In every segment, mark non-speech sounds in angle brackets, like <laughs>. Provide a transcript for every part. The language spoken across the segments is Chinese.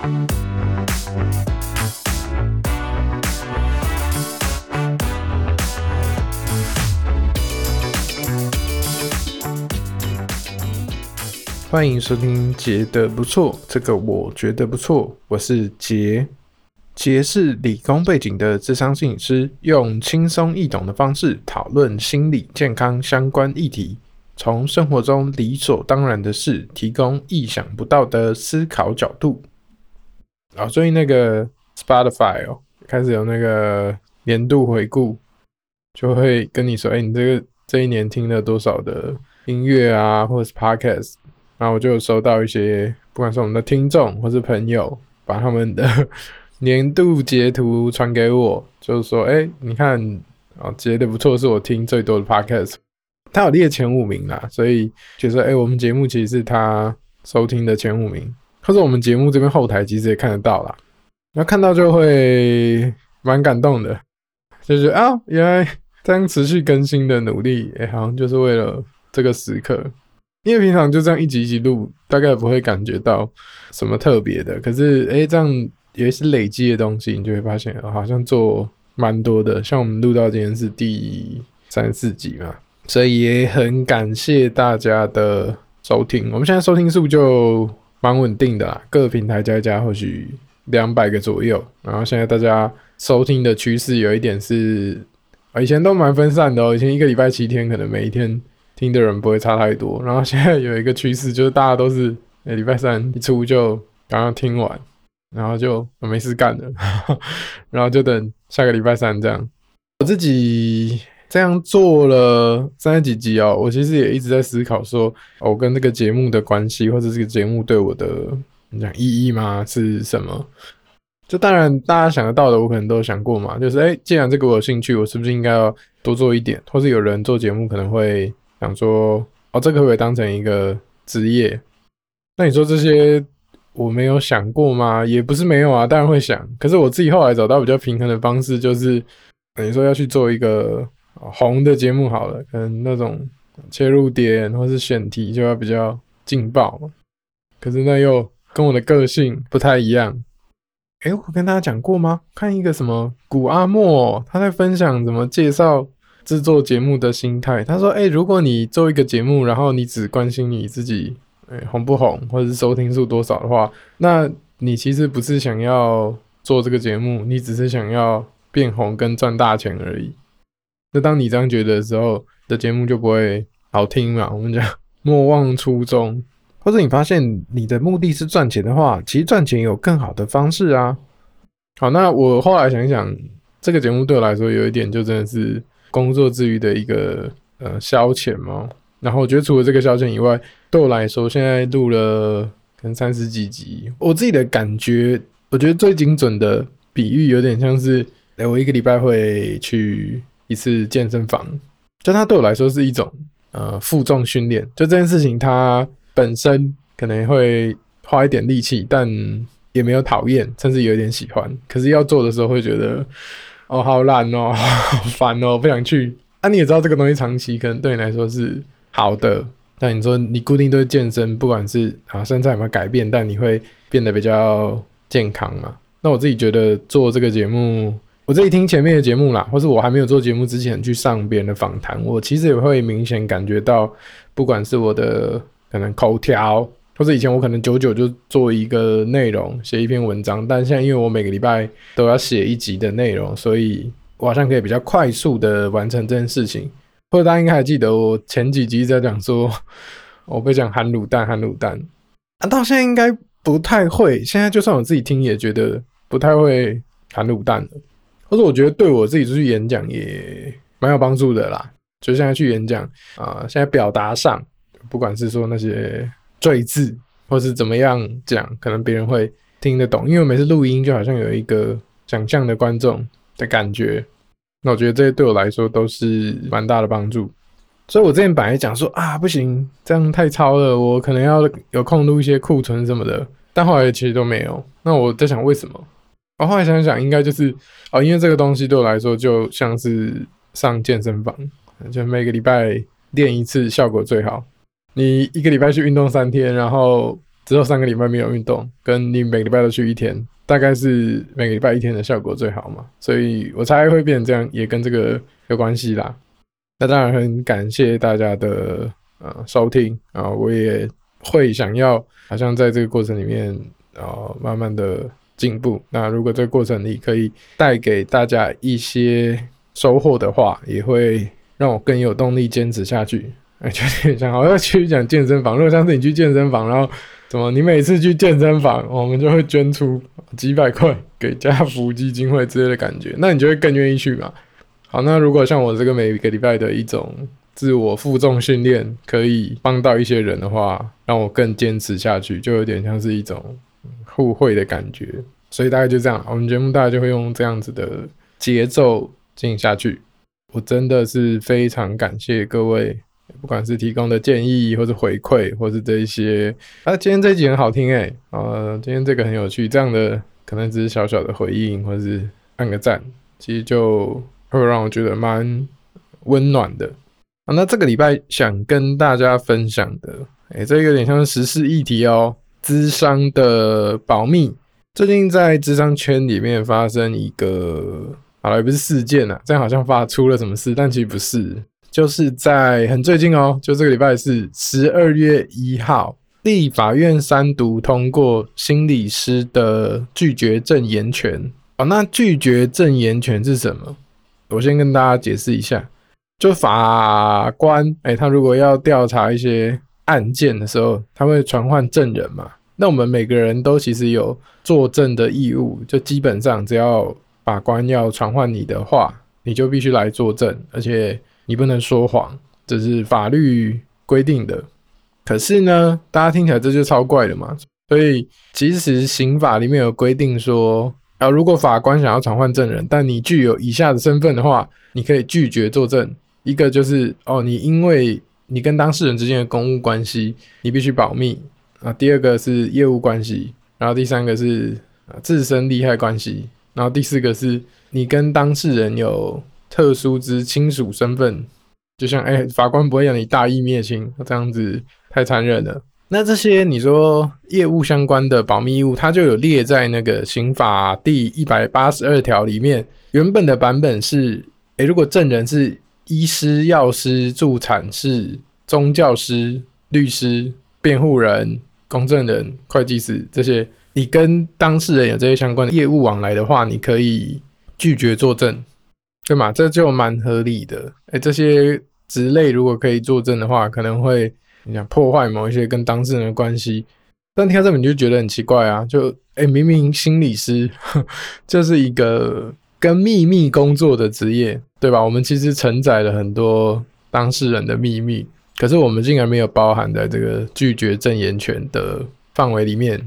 欢迎收听杰的不错，这个我觉得不错，我是杰。杰是理工背景的智商心理师，用轻松易懂的方式讨论心理健康相关议题，从生活中理所当然的事，提供意想不到的思考角度。啊，最近那个 Spotify 哦，开始有那个年度回顾，就会跟你说，哎，你这个这一年听了多少的音乐啊，或者是 Podcast。然后我就有收到一些，不管是我们的听众或是朋友，把他们的 <laughs> 年度截图传给我，就是说，哎，你看，啊，截的不错，是我听最多的 podcast，他有列前五名啦，所以就说，哎，我们节目其实是他收听的前五名，或者我们节目这边后台其实也看得到啦，然后看到就会蛮感动的，就是啊，原来这样持续更新的努力，哎，好像就是为了这个时刻。因为平常就这样一集一集录，大概不会感觉到什么特别的。可是，哎，这样有一些累积的东西，你就会发现，好像做蛮多的。像我们录到今天是第三四集嘛，所以也很感谢大家的收听。我们现在收听数就蛮稳定的啦，各平台加一加，或许两百个左右。然后现在大家收听的趋势有一点是，以前都蛮分散的哦，以前一个礼拜七天，可能每一天。听的人不会差太多，然后现在有一个趋势，就是大家都是礼拜三一出就刚刚听完，然后就没事干了，<laughs> 然后就等下个礼拜三这样。我自己这样做了三十几集哦，我其实也一直在思考说，我跟这个节目的关系，或者这个节目对我的你讲意义吗？是什么？就当然大家想得到的，我可能都想过嘛，就是诶既然这个我有兴趣，我是不是应该要多做一点？或是有人做节目可能会。想说哦，这个可不可以当成一个职业？那你说这些我没有想过吗？也不是没有啊，当然会想。可是我自己后来找到比较平衡的方式，就是等于说要去做一个红的节目好了，可能那种切入点或是选题就要比较劲爆。可是那又跟我的个性不太一样。诶，我跟大家讲过吗？看一个什么古阿莫，他在分享怎么介绍。制作节目的心态，他说：“哎、如果你做一个节目，然后你只关心你自己，哎、红不红，或者是收听数多少的话，那你其实不是想要做这个节目，你只是想要变红跟赚大钱而已。那当你这样觉得的时候，的节目就不会好听嘛。我们讲 <laughs> 莫忘初衷，或者你发现你的目的是赚钱的话，其实赚钱有更好的方式啊。好，那我后来想一想，这个节目对我来说有一点就真的是。”工作之余的一个呃消遣嘛，然后我觉得除了这个消遣以外，对我来说，现在录了可能三十几集，我自己的感觉，我觉得最精准的比喻有点像是，哎，我一个礼拜会去一次健身房，就它对我来说是一种呃负重训练，就这件事情它本身可能会花一点力气，但也没有讨厌，甚至有一点喜欢，可是要做的时候会觉得。哦，好懒哦，<laughs> 好烦哦，不想去。啊，你也知道这个东西长期可能对你来说是好的。但你说你固定都是健身，不管是啊身材有没有改变，但你会变得比较健康嘛？那我自己觉得做这个节目，我自己听前面的节目啦，或是我还没有做节目之前去上别人的访谈，我其实也会明显感觉到，不管是我的可能口条。或者以前我可能久久就做一个内容，写一篇文章，但现在因为我每个礼拜都要写一集的内容，所以我好像可以比较快速的完成这件事情。或者大家应该还记得我前几集在讲说，我被讲含卤蛋含卤蛋，啊，到现在应该不太会。现在就算我自己听也觉得不太会含卤蛋了。或者我觉得对我自己出去演讲也蛮有帮助的啦。就现在去演讲啊，现在表达上，不管是说那些。赘字，或是怎么样讲，可能别人会听得懂。因为每次录音就好像有一个想象的观众的感觉，那我觉得这些对我来说都是蛮大的帮助。所以我之前本来讲说啊，不行，这样太超了，我可能要有空录一些库存什么的，但后来其实都没有。那我在想为什么？我后来想想，应该就是哦，因为这个东西对我来说就像是上健身房，就每个礼拜练一次，效果最好。你一个礼拜去运动三天，然后之后三个礼拜没有运动，跟你每个礼拜都去一天，大概是每个礼拜一天的效果最好嘛。所以我猜会变成这样，也跟这个有关系啦。那当然很感谢大家的呃收听啊，我也会想要好像在这个过程里面啊慢慢的进步。那如果这个过程里可以带给大家一些收获的话，也会让我更有动力坚持下去。哎，<laughs> 就有点像好像去讲健身房，如果像是你去健身房，然后怎么你每次去健身房，我们就会捐出几百块给家福基金会之类的感觉，那你就会更愿意去嘛。好，那如果像我这个每个礼拜的一种自我负重训练，可以帮到一些人的话，让我更坚持下去，就有点像是一种互惠的感觉。所以大概就这样，我们节目大概就会用这样子的节奏进行下去。我真的是非常感谢各位，不管是提供的建议，或是回馈，或是这一些。啊，今天这集很好听诶，呃，今天这个很有趣，这样的可能只是小小的回应，或是按个赞，其实就。会让我觉得蛮温暖的啊。那这个礼拜想跟大家分享的，哎，这有点像是时事议题哦。咨商的保密，最近在咨商圈里面发生一个，好了，也不是事件啊，这样好像发出了什么事，但其实不是，就是在很最近哦，就这个礼拜是十二月一号，立法院三读通过心理师的拒绝证言权。哦，那拒绝证言权是什么？我先跟大家解释一下，就法官，哎、他如果要调查一些案件的时候，他会传唤证人嘛。那我们每个人都其实有作证的义务，就基本上只要法官要传唤你的话，你就必须来作证，而且你不能说谎，这是法律规定的。可是呢，大家听起来这就超怪的嘛。所以其实刑法里面有规定说。啊，如果法官想要传唤证人，但你具有以下的身份的话，你可以拒绝作证。一个就是哦，你因为你跟当事人之间的公务关系，你必须保密啊。第二个是业务关系，然后第三个是啊自身利害关系，然后第四个是你跟当事人有特殊之亲属身份。就像哎、法官不会让你大义灭亲，这样子太残忍了。那这些你说业务相关的保密义务，它就有列在那个刑法第一百八十二条里面。原本的版本是，诶，如果证人是医师、药师、助产士、宗教师、律师、辩护人、公证人、会计师这些，你跟当事人有这些相关的业务往来的话，你可以拒绝作证，对吗？这就蛮合理的。诶，这些职类如果可以作证的话，可能会。你想破坏某一些跟当事人的关系，但听到这里你就觉得很奇怪啊！就哎、明明心理师 <laughs> 就是一个跟秘密工作的职业，对吧？我们其实承载了很多当事人的秘密，可是我们竟然没有包含在这个拒绝证言权的范围里面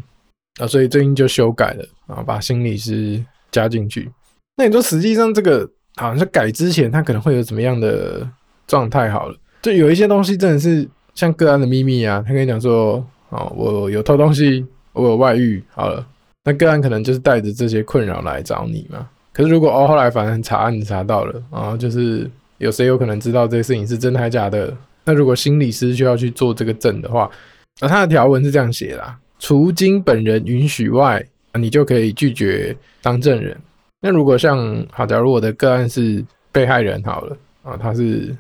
啊！所以最近就修改了啊，把心理师加进去。那你说实际上这个好像是改之前，他可能会有怎么样的状态？好了，就有一些东西真的是。像个案的秘密啊，他跟你讲说，哦，我有偷东西，我有外遇，好了，那个案可能就是带着这些困扰来找你嘛。可是如果哦，后来反正查案你查到了，啊，就是有谁有可能知道这个事情是真的还假的？那如果心理师需要去做这个证的话，那他的条文是这样写啦：除经本人允许外，你就可以拒绝当证人。那如果像好，假如我的个案是被害人好了，啊，他是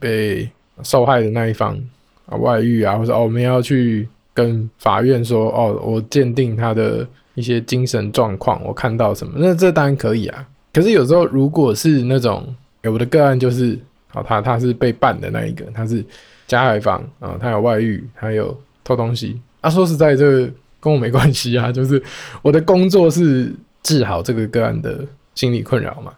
被受害的那一方。啊，外遇啊，或者哦，我们要去跟法院说哦，我鉴定他的一些精神状况，我看到什么，那这当然可以啊。可是有时候如果是那种，欸、我的个案就是，好、他他是被办的那一个，他是加害方啊，他有外遇，他有偷东西。啊，说实在，这个跟我没关系啊，<laughs> 就是我的工作是治好这个个案的心理困扰嘛。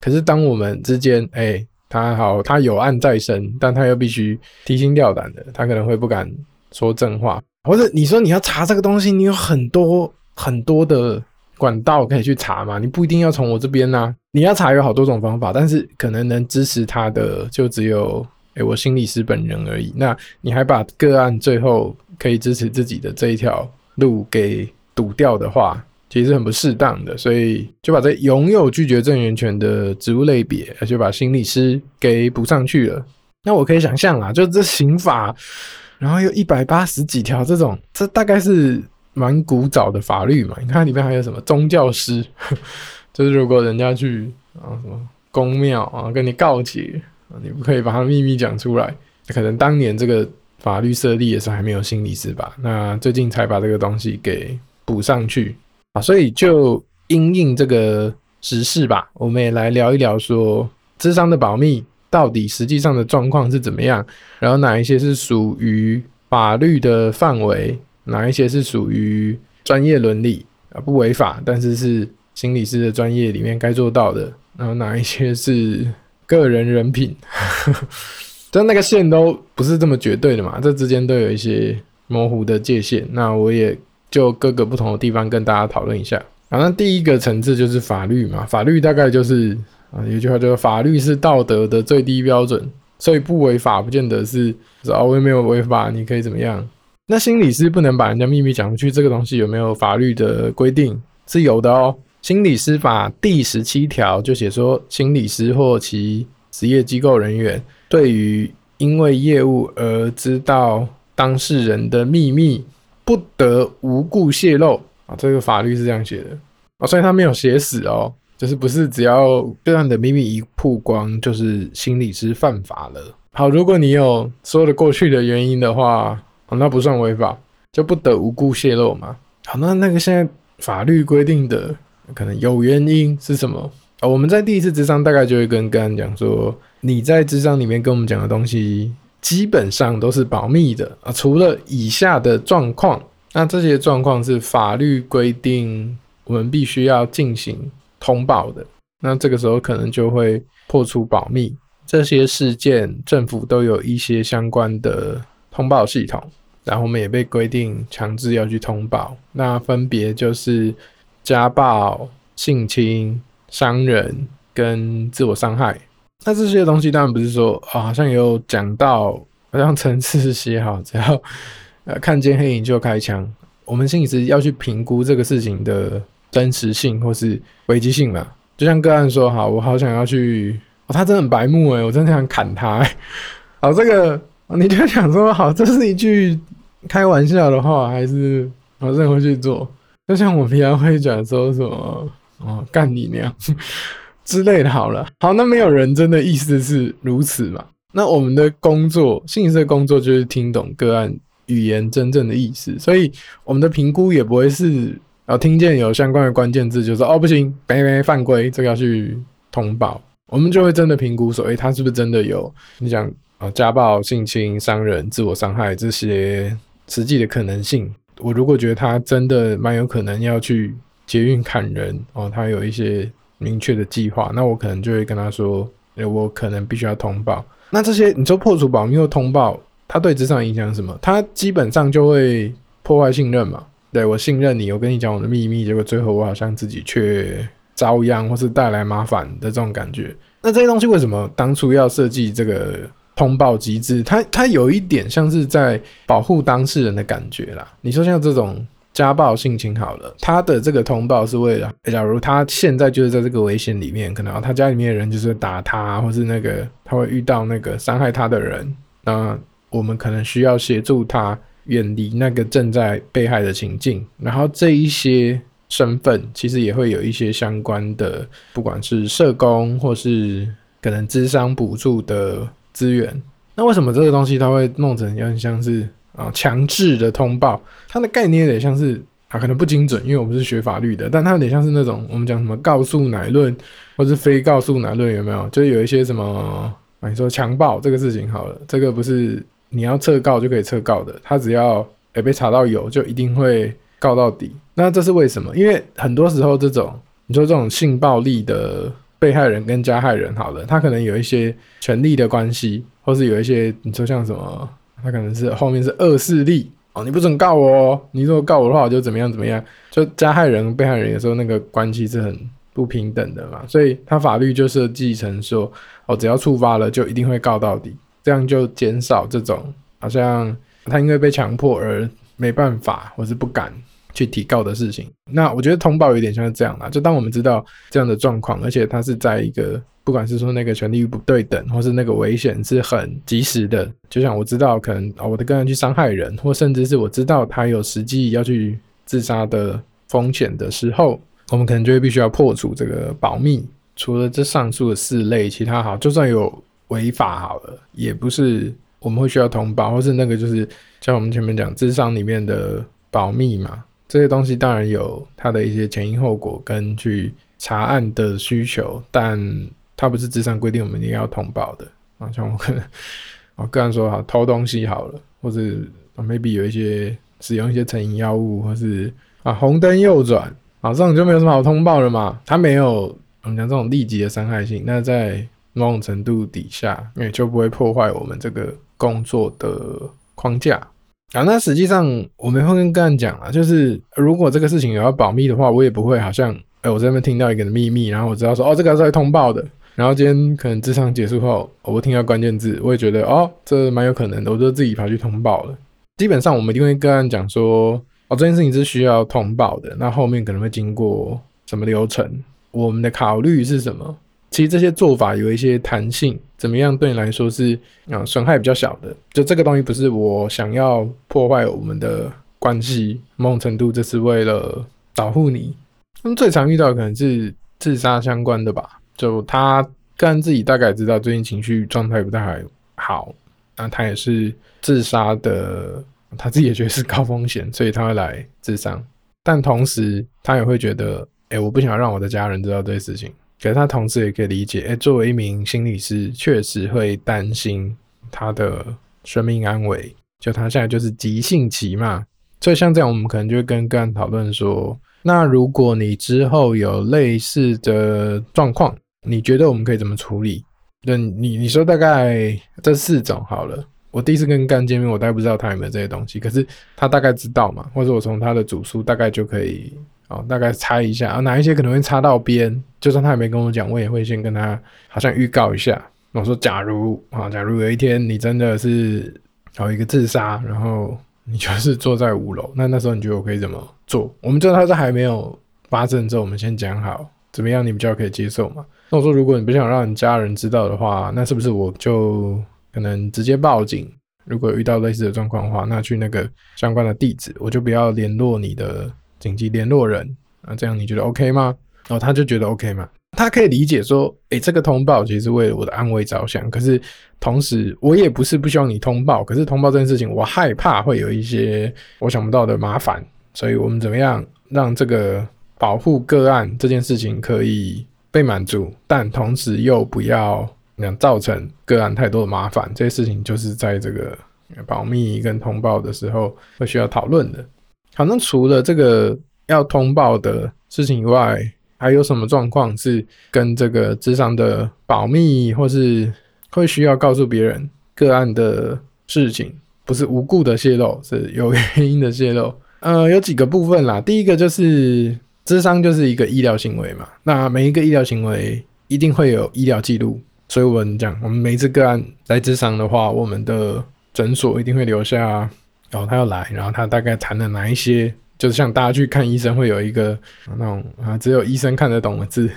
可是当我们之间，哎、欸。他好，他有案在身，但他又必须提心吊胆的，他可能会不敢说真话，或者你说你要查这个东西，你有很多很多的管道可以去查嘛，你不一定要从我这边呐、你要查有好多种方法，但是可能能支持他的就只有诶、我心理师本人而已。那你还把个案最后可以支持自己的这一条路给堵掉的话。其实很不适当的，所以就把这拥有拒绝证言权的职务类别，而且把心理师给补上去了。那我可以想象啊，就这刑法然后又一百八十几条这种，这大概是蛮古早的法律嘛。你看里面还有什么宗教师，<laughs> 就是如果人家去啊什么宫庙啊跟你告解，你不可以把他的秘密讲出来。可能当年这个法律设立也是还没有心理师吧，那最近才把这个东西给补上去啊，所以就因应这个时事吧，我们也来聊一聊说，智商的保密到底实际上的状况是怎么样，然后哪一些是属于法律的范围，哪一些是属于专业伦理啊不违法，但是是心理师的专业里面该做到的，然后哪一些是个人人品。<laughs> 但那个线都不是这么绝对的嘛，这之间都有一些模糊的界限。那我也就各个不同的地方跟大家讨论一下。好，那第一个层次就是法律嘛，法律大概就是啊，有句话叫做“法律是道德的最低标准”，所以不违法不见得是啊，我也没有违法，你可以怎么样？那心理师不能把人家秘密讲出去，这个东西有没有法律的规定？是有的哦，《心理师法》第十七条就写说，心理师或其职业机构人员。对于因为业务而知道当事人的秘密，不得无故泄露啊！这个法律是这样写的啊，所以他没有写死哦，就是不是只要对方的秘密一曝光，就是心理师犯法了。好，如果你有说得过去的原因的话，那不算违法，就不得无故泄露嘛。好，那那个现在法律规定的可能有原因是什么啊？我们在第一次咨商大概就会跟个案讲说。你在咨商里面跟我们讲的东西，基本上都是保密的啊，除了以下的状况，那这些状况是法律规定我们必须要进行通报的，那这个时候可能就会破除保密。这些事件政府都有一些相关的通报系统，然后我们也被规定强制要去通报，那分别就是家暴、性侵、伤人跟自我伤害。那这些东西当然不是说啊，好像有讲到，好像层次写好，只要呃看见黑影就开枪。我们心理师要去评估这个事情的真实性或是危机性嘛。就像个案说，好，我好想要去，哦、他真的很白目诶，我真的想砍他。好，这个你就想说，好，这是一句开玩笑的话，还是我真的会去做？就像我平常会讲说什么，哦，干你娘！之类的，好了，好，那没有人真的意思是如此嘛？那我们的工作，心理师的工作就是听懂个案语言真正的意思，所以我们的评估也不会是，啊，听见有相关的关键字就说哦不行，没没犯规，这个要去通报，我们就会真的评估说，诶、他是不是真的有你讲啊家暴、性侵、伤人、自我伤害这些实际的可能性？我如果觉得他真的蛮有可能要去捷运砍人哦，他有一些。明确的计划，那我可能就会跟他说，欸、我可能必须要通报。那这些你说破除保密或通报，它对职场影响什么？它基本上就会破坏信任嘛。对，我信任你，我跟你讲我的秘密，结果最后我好像自己却遭殃或是带来麻烦的这种感觉。那这些东西为什么当初要设计这个通报机制？它它有一点像是在保护当事人的感觉啦。你说像这种。家暴、性侵好了，他的这个通报是为了，假如他现在就是在这个危险里面，可能他家里面的人就是打他，或是那个他会遇到那个伤害他的人，那我们可能需要协助他远离那个正在被害的情境。然后这一些身份其实也会有一些相关的，不管是社工或是可能智商补助的资源。那为什么这个东西他会弄成有点像是？啊，强制的通报，它的概念有点像是啊，可能不精准，因为我们是学法律的，但它有点像是那种我们讲什么告诉乃论，或是非告诉乃论，有没有？就有一些什么，你说强暴这个事情好了，这个不是你要撤告就可以撤告的，他只要哎被查到有，就一定会告到底。那这是为什么？因为很多时候这种你说这种性暴力的被害人跟加害人好了，他可能有一些权力的关系，或是有一些你说像什么。他可能是后面是恶势力哦，你不准告我哦，你如果告我的话，我就怎么样怎么样。就加害人、被害人有时候那个关系是很不平等的嘛，所以他法律就设计成说，哦，只要触发了就一定会告到底，这样就减少这种好像他因为被强迫而没办法或是不敢去提告的事情。那我觉得通报有点像是这样啦，就当我们知道这样的状况，而且它是在一个不管是说那个权利不对等，或是那个危险是很及时的，就像我知道可能啊我的个人去伤害人，或甚至是我知道他有实际要去自杀的风险的时候，我们可能就会必须要破除这个保密。除了这上述的四类，其他好，就算有违法好了，也不是我们会需要通报，或是那个就是像我们前面讲智商里面的保密嘛，这些东西当然有它的一些前因后果跟去查案的需求，但它不是智商规定我们一定要通报的啊。像我可能我 <laughs> 个人说好偷东西好了，或者 maybe 有一些使用一些成瘾药物，或是啊红灯右转，啊，这种就没有什么好通报了嘛，它没有。我们讲这种立即的伤害性，那在某种程度底下，也就不会破坏我们这个工作的框架啊。那实际上我们会跟个案讲啊，就是如果这个事情有要保密的话，我也不会好像，哎，我在那边听到一个秘密，然后我知道说，哦，这个是要通报的。然后今天可能智商结束后，我听到关键字，我也觉得，哦，这蛮有可能的，我就自己跑去通报了。基本上我们一定会跟案讲说，哦，这件事情是需要通报的，那后面可能会经过什么流程？我们的考虑是什么？其实这些做法有一些弹性，怎么样对你来说是啊损害比较小的？就这个东西不是我想要破坏我们的关系，某种程度这是为了保护你。那么最常遇到可能是自杀相关的吧？就他个人自己大概知道最近情绪状态不太好，那他也是自杀的，他自己也觉得是高风险，所以他会来自杀，但同时他也会觉得。哎、我不想让我的家人知道这些事情。可是他同时也可以理解，哎、作为一名心理师，确实会担心他的生命安危。就他现在就是急性期嘛，所以像这样，我们可能就会跟个案讨论说，那如果你之后有类似的状况，你觉得我们可以怎么处理？那你你说大概这四种好了。我第一次跟个案见面，我大概不知道他有没有这些东西，可是他大概知道嘛，或者我从他的主诉大概就可以。哦，大概猜一下啊，哪一些可能会擦到边？就算他也没跟我讲，我也会先跟他好像预告一下。我说，假如啊，假如有一天你真的是有一个自杀，然后你就是坐在五楼，那那时候你觉得我可以怎么做？我们知道他是还没有发生之后，我们先讲好怎么样，你比较可以接受嘛？那我说，如果你不想让你家人知道的话，那是不是我就可能直接报警？如果遇到类似的状况的话，那去那个相关的地址，我就不要联络你的。紧急联络人啊，这样你觉得 OK 吗？哦，他就觉得 OK 嘛？他可以理解说，诶，这个通报其实是为了我的安危着想。可是同时，我也不是不希望你通报，可是通报这件事情，我害怕会有一些我想不到的麻烦。所以我们怎么样让这个保护个案这件事情可以被满足，但同时又不要那样造成个案太多的麻烦？这些事情就是在这个保密跟通报的时候会需要讨论的。好，那除了这个要通报的事情以外，还有什么状况是跟这个咨商的保密，或是会需要告诉别人个案的事情，不是无故的泄露，是有原因的泄露？<laughs> 呃，有几个部分啦。第一个就是智商就是一个医疗行为嘛，那每一个医疗行为一定会有医疗记录，所以我们讲，我们每一次个案来智商的话，我们的诊所一定会留下。然后他要来，然后他大概谈了哪一些，就是像大家去看医生会有一个那种啊，只有医生看得懂的字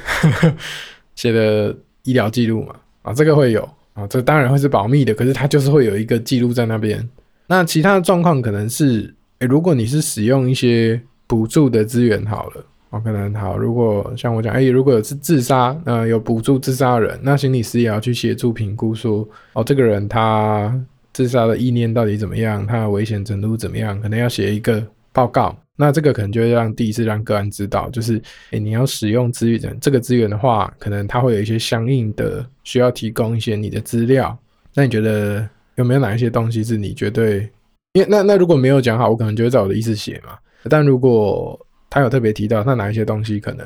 <laughs> 写的医疗记录嘛，啊，这个会有啊，这当然会是保密的，可是他就是会有一个记录在那边。那其他的状况可能是，诶，如果你是使用一些补助的资源好了，哦，可能好，如果像我讲，诶，如果有是自杀，呃，有补助自杀人，那心理师也要去协助评估说，哦，这个人他。自杀的意念到底怎么样？他的危险程度怎么样？可能要写一个报告。那这个可能就会让第一次让个案知道，就是诶、你要使用资源，这个资源的话，可能他会有一些相应的需要提供一些你的资料。那你觉得有没有哪一些东西是你绝对？因为那那如果没有讲好，我可能就会照我的意思写嘛。但如果他有特别提到，那哪一些东西可能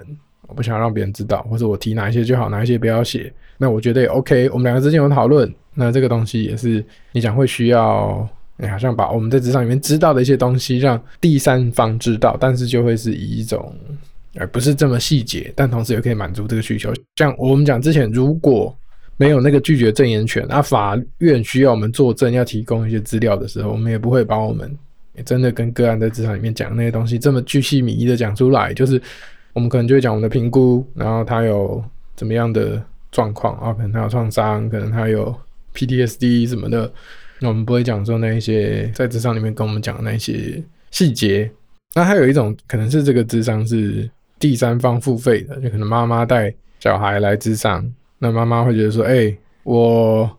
我不想让别人知道，或者我提哪一些就好，哪一些不要写。那我觉得也 OK，我们两个之间有讨论。那这个东西也是你讲会需要，你好像把我们在职场里面知道的一些东西让第三方知道，但是就会是以一种而不是这么细节，但同时也可以满足这个需求。像我们讲之前，如果没有那个拒绝证言权，那法院需要我们作证要提供一些资料的时候，我们也不会把我们真的跟个案在职场里面讲那些东西这么巨细靡遗的讲出来，就是我们可能就会讲我们的评估，然后他有怎么样的状况啊，可能他有创伤，可能他有 PTSD 什么的，那我们不会讲说那一些在职场里面跟我们讲的那些细节。那还有一种可能是这个智商是第三方付费的，就可能妈妈带小孩来智商，那妈妈会觉得说，哎、我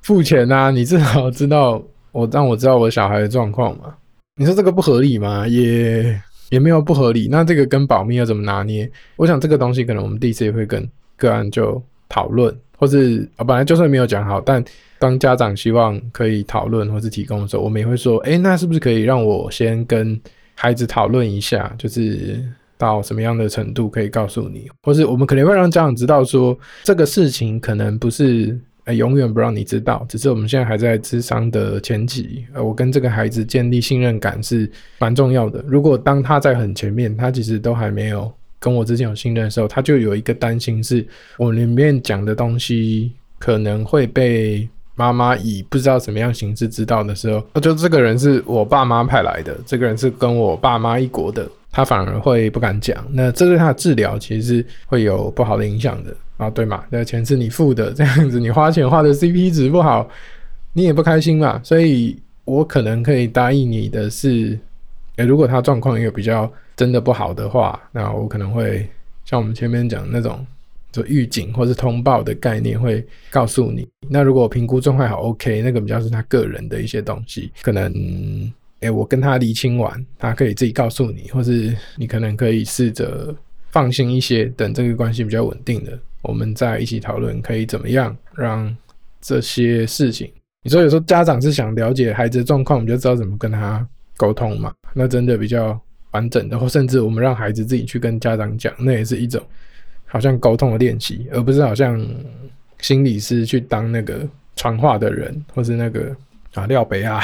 付钱啊，<laughs> 你至少知道我让我知道我小孩的状况嘛。你说这个不合理吗？也也没有不合理。那这个跟保密要怎么拿捏？我想这个东西可能我们第一次也会跟个案就讨论，或是啊，本来就算没有讲好，但当家长希望可以讨论或是提供的时候，我们也会说，哎、那是不是可以让我先跟孩子讨论一下，就是到什么样的程度可以告诉你，或是我们可能会让家长知道说，这个事情可能不是呃永远不让你知道，只是我们现在还在智商的前期，呃，我跟这个孩子建立信任感是蛮重要的。如果当他在很前面，他其实都还没有跟我之间有信任的时候，他就有一个担心，是我里面讲的东西可能会被。妈妈以不知道什么样形式知道的时候，那就这个人是我爸妈派来的，这个人是跟我爸妈一国的，他反而会不敢讲。那这对他的治疗其实是会有不好的影响的啊，对嘛？那钱是你付的，这样子你花钱花的 CP 值不好，你也不开心嘛。所以我可能可以答应你的是，欸，如果他状况有比较真的不好的话，那我可能会像我们前面讲那种。就预警或是通报的概念会告诉你。那如果评估状态好，OK，那个比较是他个人的一些东西，可能，哎、欸，我跟他厘清完，他可以自己告诉你，或是你可能可以试着放心一些，等这个关系比较稳定的，我们再一起讨论可以怎么样让这些事情。你说有时候家长是想了解孩子的状况，我们就知道怎么跟他沟通嘛。那真的比较完整的，或甚至我们让孩子自己去跟家长讲，那也是一种。好像沟通的练习，而不是好像心理师去当那个传话的人，或是那个啊廖北啊，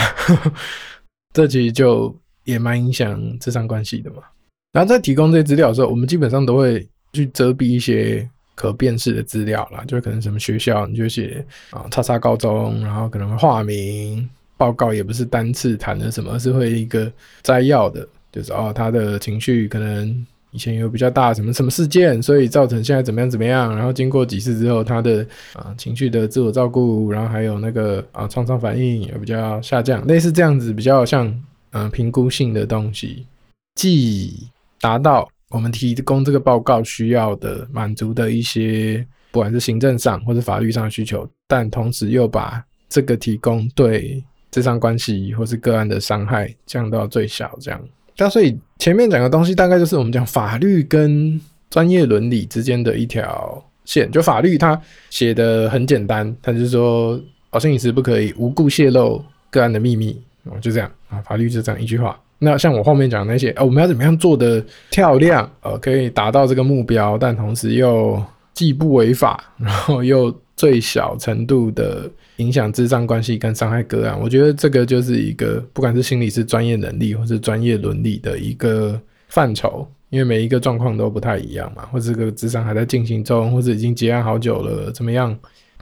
这其实就也蛮影响智商关系的嘛。然后在提供这些资料的时候，我们基本上都会去遮蔽一些可辨识的资料啦，就可能什么学校你就写啊叉叉高中，然后可能会化名，报告也不是单次谈的什么，而是会一个摘要的，就是哦他的情绪可能。以前有比较大什么什么事件，所以造成现在怎么样怎么样，然后经过几次之后，他的啊情绪的自我照顾，然后还有那个啊创伤反应也比较下降，类似这样子比较像嗯评估性的东西，既达到我们提供这个报告需要的满足的一些不管是行政上或者法律上的需求，但同时又把这个提供对咨商关系或是个案的伤害降到最小，这样。那所以前面讲的东西大概就是我们讲法律跟专业伦理之间的一条线。就法律它写的很简单，它就是说，哦，心理师不可以无故泄露个案的秘密，哦，就这样啊，法律就这样一句话。那像我后面讲那些，哦，我们要怎么样做的漂亮，呃，可以达到这个目标，但同时又既不违法，然后又最小程度的。影响智商关系跟伤害个案，我觉得这个就是一个不管是心理师专业能力或是专业伦理的一个范畴，因为每一个状况都不太一样嘛，或者这个智商还在进行中，或者已经结案好久了，怎么样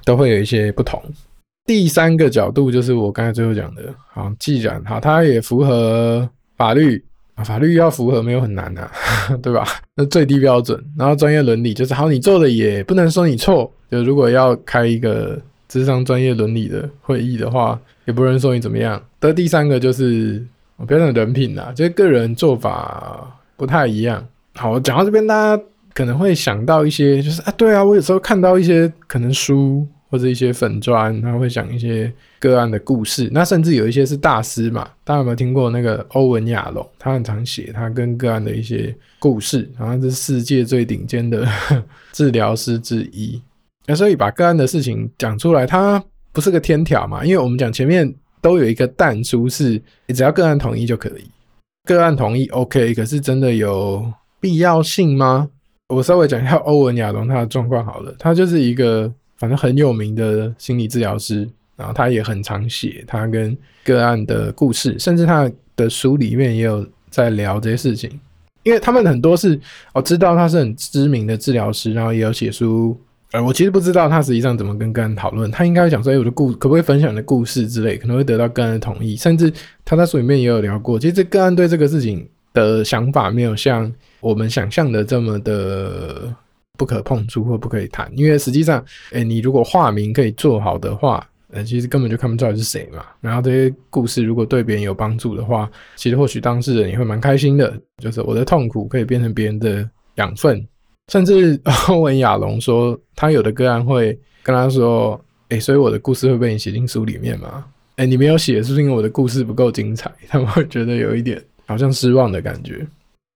都会有一些不同。第三个角度就是我刚才最后讲的，好，既然好，它也符合法律啊，法律要符合没有很难啊，<laughs> 对吧？那最低标准，然后专业伦理就是好，你做的也不能说你错，就如果要开一个。智商专业伦理的会议的话，也不能说你怎么样。的第三个就是我标准人品啦，就是个人做法不太一样。好，讲到这边，大家可能会想到一些，就是啊，对啊，我有时候看到一些可能书或者一些粉砖，他会讲一些个案的故事。那甚至有一些是大师嘛，大家有没有听过那个欧文亚龙？他很常写他跟个案的一些故事，然后是世界最顶尖的 <laughs> 治疗师之一。那所以把个案的事情讲出来，它不是个天条嘛？因为我们讲前面都有一个但书，是只要个案同意就可以。个案同意 OK，可是真的有必要性吗？我稍微讲一下欧文亚龙他的状况好了，他就是一个反正很有名的心理治疗师，然后他也很常写他跟个案的故事，甚至他的书里面也有在聊这些事情。因为他们很多是我知道他是很知名的治疗师，然后也有写书。呃，我其实不知道他实际上怎么跟个案讨论，他应该会讲说，哎，我的故可不可以分享你的故事之类，可能会得到个案的同意，甚至他在书里面也有聊过，其实这个案对这个事情的想法没有像我们想象的这么的不可碰触或不可以谈，因为实际上，哎，你如果化名可以做好的话，呃，其实根本就看不出来是谁嘛。然后这些故事如果对别人有帮助的话，其实或许当事人也会蛮开心的，就是我的痛苦可以变成别人的养分。甚至 <laughs> 欧文亚龙说，他有的个案会跟他说：“哎、所以我的故事会被你写进书里面吗？哎、你没有写，是不是因为我的故事不够精彩？” <laughs> 他们会觉得有一点好像失望的感觉。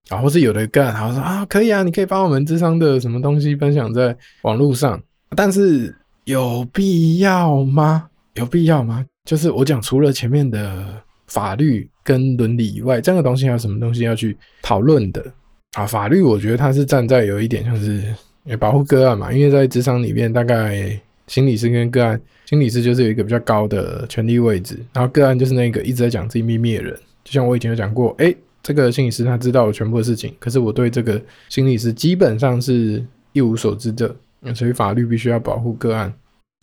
啊，或是有的个案，他说：“啊，可以啊，你可以把我们智商的什么东西分享在网络上，但是有必要吗？有必要吗？就是我讲，除了前面的法律跟伦理以外，这样的东西还有什么东西要去讨论的？”啊，法律我觉得它是站在有一点像是保护个案嘛，因为在咨商里面，大概心理师跟个案，心理师就是有一个比较高的权力位置，然后个案就是那个一直在讲自己秘密的人。就像我以前有讲过，诶，这个心理师他知道我全部的事情，可是我对这个心理师基本上是一无所知的，所以法律必须要保护个案。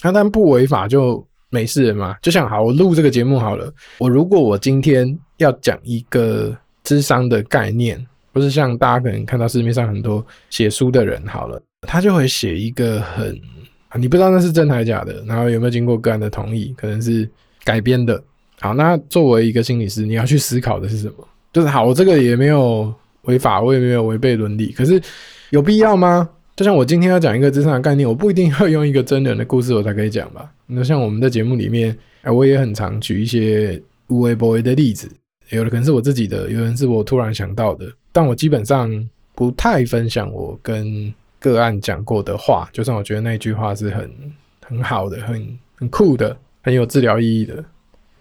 那但不违法就没事了嘛？就像好，我录这个节目好了，我如果我今天要讲一个智商的概念。不是像大家可能看到市面上很多写书的人好了，他就会写一个很你不知道那是真还是假的，然后有没有经过个案的同意，可能是改编的。好，那作为一个心理师，你要去思考的是什么？就是好，我这个也没有违法，我也没有违背伦理，可是有必要吗？就像我今天要讲一个咨商的概念，我不一定要用一个真人的故事我才可以讲吧？那像我们的节目里面，哎，我也很常举一些无为不为的例子，有的可能是我自己的，有人是我突然想到的。但我基本上不太分享我跟个案讲过的话，就算我觉得那句话是很很好的、很很酷的、很有治疗意义的，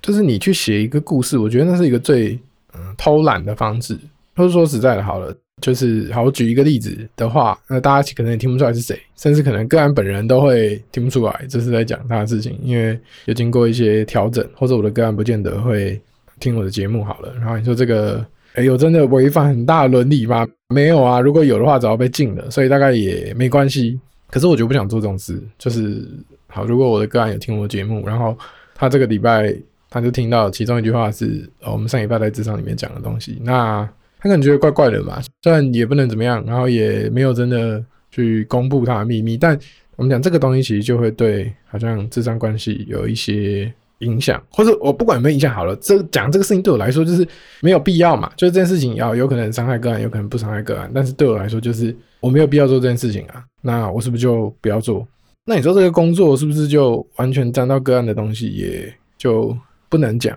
就是你去写一个故事，我觉得那是一个最嗯偷懒的方式。或者说实在的，好了，就是好，我举一个例子的话，那大家可能也听不出来是谁，甚至可能个案本人都会听不出来这是在讲他的事情，因为有经过一些调整，或者我的个案不见得会听我的节目好了。然后你说这个。哎，有真的违反很大伦理吗？没有啊，如果有的话，早要被禁了，所以大概也没关系。可是我就不想做这种事，就是好，如果我的个案有听我的节目，然后他这个礼拜他就听到其中一句话是，哦，我们上礼拜在咨商里面讲的东西，那他可能觉得怪怪的嘛，虽然也不能怎么样，然后也没有真的去公布他的秘密，但我们讲这个东西其实就会对好像智商关系有一些。影响，或者我不管有没有影响好了，这讲这个事情对我来说就是没有必要嘛，就是这件事情要有可能伤害个案，有可能不伤害个案，但是对我来说就是我没有必要做这件事情啊，那我是不是就不要做？那你说这个工作是不是就完全沾到个案的东西，也就不能讲？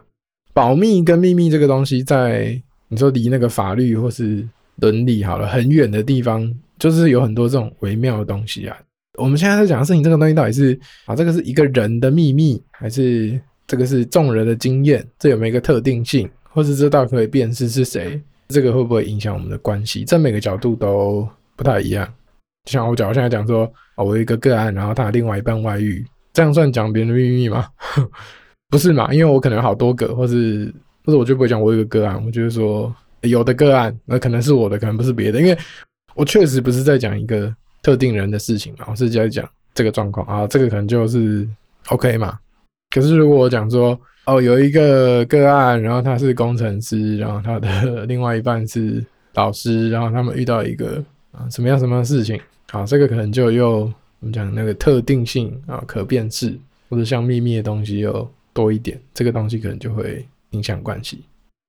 保密跟秘密这个东西，在你说离那个法律或是伦理好了很远的地方，就是有很多这种微妙的东西啊。我们现在在讲的事情，这个东西到底是啊，这个是一个人的秘密，还是这个是众人的经验？这有没有一个特定性，或是这到底可以辨识是谁？这个会不会影响我们的关系？这每个角度都不太一样。就像我讲，我现在讲说，我有一个个案，然后他另外一半外遇，这样算讲别人的秘密吗？不是嘛？因为我可能有好多个，或是或者我就不会讲我有个个案，我就是说有的个案，那可能是我的，可能不是别的，因为我确实不是在讲一个。特定人的事情嘛，我是在讲这个状况啊，这个可能就是 OK 嘛。可是如果我讲说，哦，有一个个案，然后他是工程师，然后他的另外一半是老师，然后他们遇到一个啊什么样什么样的事情，好，这个可能就又我们讲那个特定性啊，可辨识或者像秘密的东西又多一点，这个东西可能就会影响关系。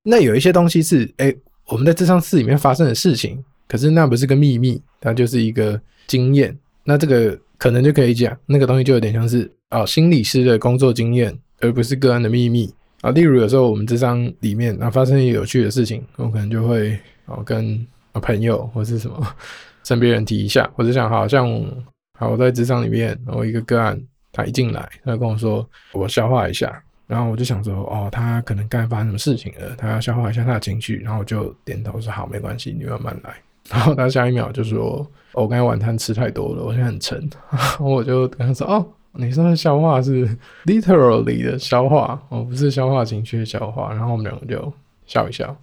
那有一些东西是，哎、我们在咨商室里面发生的事情，可是那不是个秘密，它就是一个。经验，那这个可能就可以讲，那个东西就有点像是啊、心理师的工作经验，而不是个案的秘密啊。例如有时候我们咨商里面啊发生一个有趣的事情，我可能就会哦跟朋友或是什么 <laughs> 身边人提一下，或者想好像好我在咨商里面，然后一个个案他一进来，他跟我说我消化一下，然后我就想说哦，他可能刚才发生什么事情了，他要消化一下他的情绪，然后我就点头说好，没关系，你慢慢来。<laughs> 然后他下一秒就说：“、我刚才晚餐吃太多了，我现在很沉。<laughs> ”我就跟他说：“哦，你说的消化是 literally 的消化，哦，不是消化情绪的消化。”然后我们两个就笑一笑。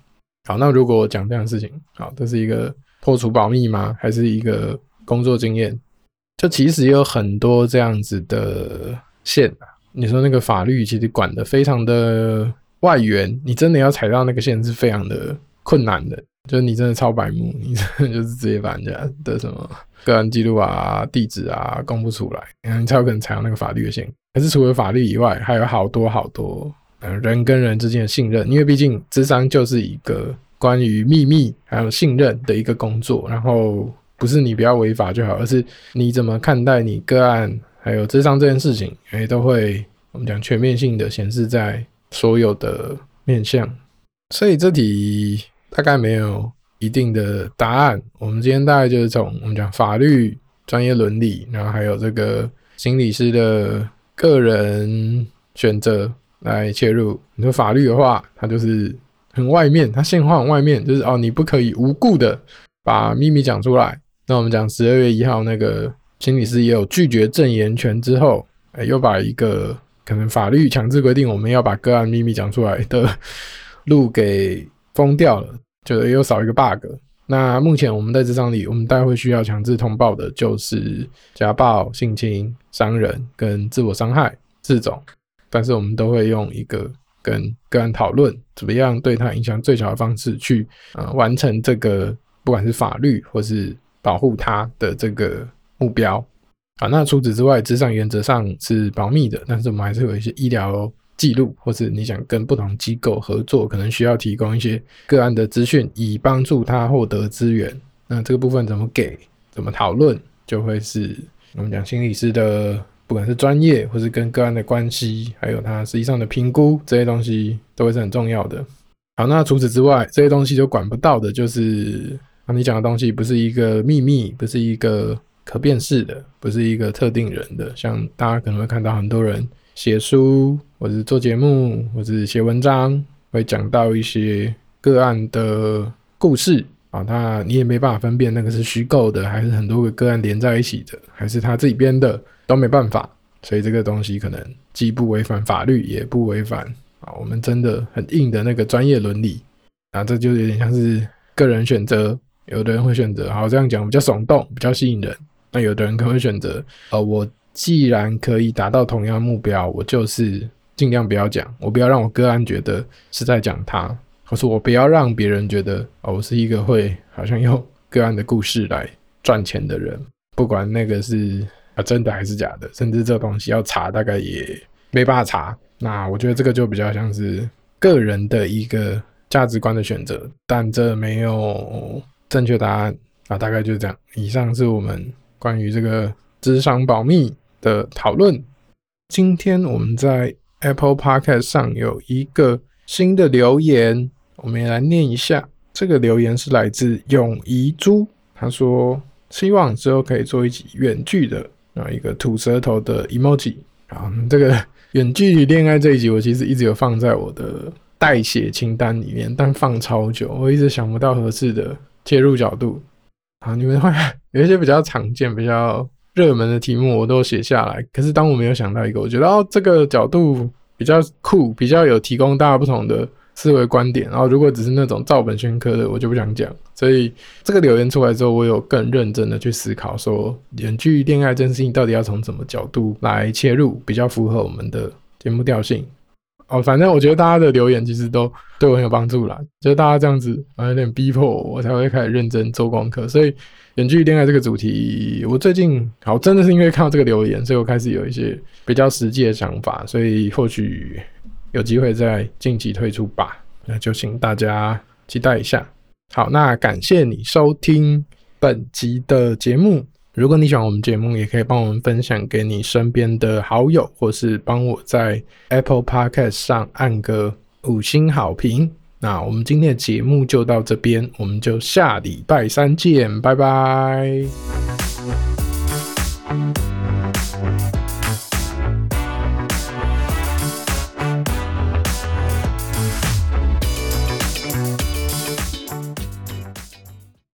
好，那如果我讲这样的事情，好，这是一个破除保密吗？还是一个工作经验？就其实有很多这样子的线。你说那个法律其实管得非常的外缘，你真的要踩到那个线是非常的困难的。就是你真的超白目，<laughs> 你真的就是直接把人家的什么个人记录啊、地址啊公布出来，你才有可能踩到那个法律的线。可是除了法律以外，还有好多好多嗯人跟人之间的信任，因为毕竟咨商就是一个关于秘密还有信任的一个工作。然后不是你不要违法就好，而是你怎么看待你个案还有智商这件事情，诶都会我们讲全面性的显示在所有的面向。所以这题。大概没有一定的答案。我们今天大概就是从我们讲法律、专业伦理，然后还有这个心理师的个人选择来切入。你说法律的话，它就是很外面，它线画很外面，就是哦，你不可以无故的把秘密讲出来。那我们讲十二月一号那个心理师也有拒绝证言权之后，哎，又把一个可能法律强制规定我们要把个案秘密讲出来的 <laughs> 路给封掉了。就又少一个 bug。那目前我们在这张里，我们待会需要强制通报的，就是家暴、性侵、伤人跟自我伤害四种。但是我们都会用一个跟个案讨论，怎么样对他影响最小的方式去呃完成这个，不管是法律或是保护他的这个目标。啊，那除此之外，咨商原则上是保密的，但是我们还是有一些医疗。记录，或是你想跟不同机构合作，可能需要提供一些个案的资讯，以帮助他获得资源。那这个部分怎么给，怎么讨论，就会是我们讲心理师的，不管是专业，或是跟个案的关系，还有他实际上的评估，这些东西都会是很重要的。好，那除此之外，这些东西就管不到的，就是啊，你讲的东西不是一个秘密，不是一个可辨识的，不是一个特定人的，像大家可能会看到很多人。写书，或者是做节目，或者是写文章，会讲到一些个案的故事啊。那你也没办法分辨那个是虚构的，还是很多个个案连在一起的，还是他自己编的，都没办法。所以这个东西可能既不违反法律，也不违反啊我们真的很硬的那个专业伦理。啊，这就有点像是个人选择。有的人会选择，好这样讲比较耸动，比较吸引人。那有的人可能会选择，呃，我。既然可以达到同样目标，我就是尽量不要讲，我不要让我个案觉得是在讲他，或是我不要让别人觉得哦，我是一个会好像用个案的故事来赚钱的人，不管那个是啊真的还是假的，甚至这东西要查，大概也没办法查。那我觉得这个就比较像是个人的一个价值观的选择，但这没有正确答案啊，大概就是这样。以上是我们关于这个智商保密的讨论。今天我们在 Apple Podcast 上有一个新的留言，我们也来念一下。这个留言是来自永怡珠，他说希望之后可以做一集远距的，然后一个吐舌头的 emoji。啊，这个远距离恋爱这一集，我其实一直有放在我的待写清单里面，但放超久，我一直想不到合适的切入角度。啊，你们会 <laughs> 有一些比较常见、比较。热门的题目我都写下来，可是当我没有想到一个，我觉得哦，这个角度比较酷，比较有提供大家不同的思维观点。然后如果只是那种照本宣科的，我就不想讲。所以这个留言出来之后，我有更认真的去思考，说远距恋爱这件事情到底要从什么角度来切入，比较符合我们的节目调性。哦，反正我觉得大家的留言其实都对我很有帮助啦，就是大家这样子有点逼迫我，我才会开始认真做功课。所以远距离恋爱这个主题，我最近好真的是因为看到这个留言，所以我开始有一些比较实际的想法，所以或许有机会在近期推出吧。那就请大家期待一下。好，那感谢你收听本集的节目。如果你喜欢我们节目，也可以帮我们分享给你身边的好友，或是帮我在 Apple Podcast 上按个五星好评。那我们今天的节目就到这边，我们就下礼拜三见，拜拜。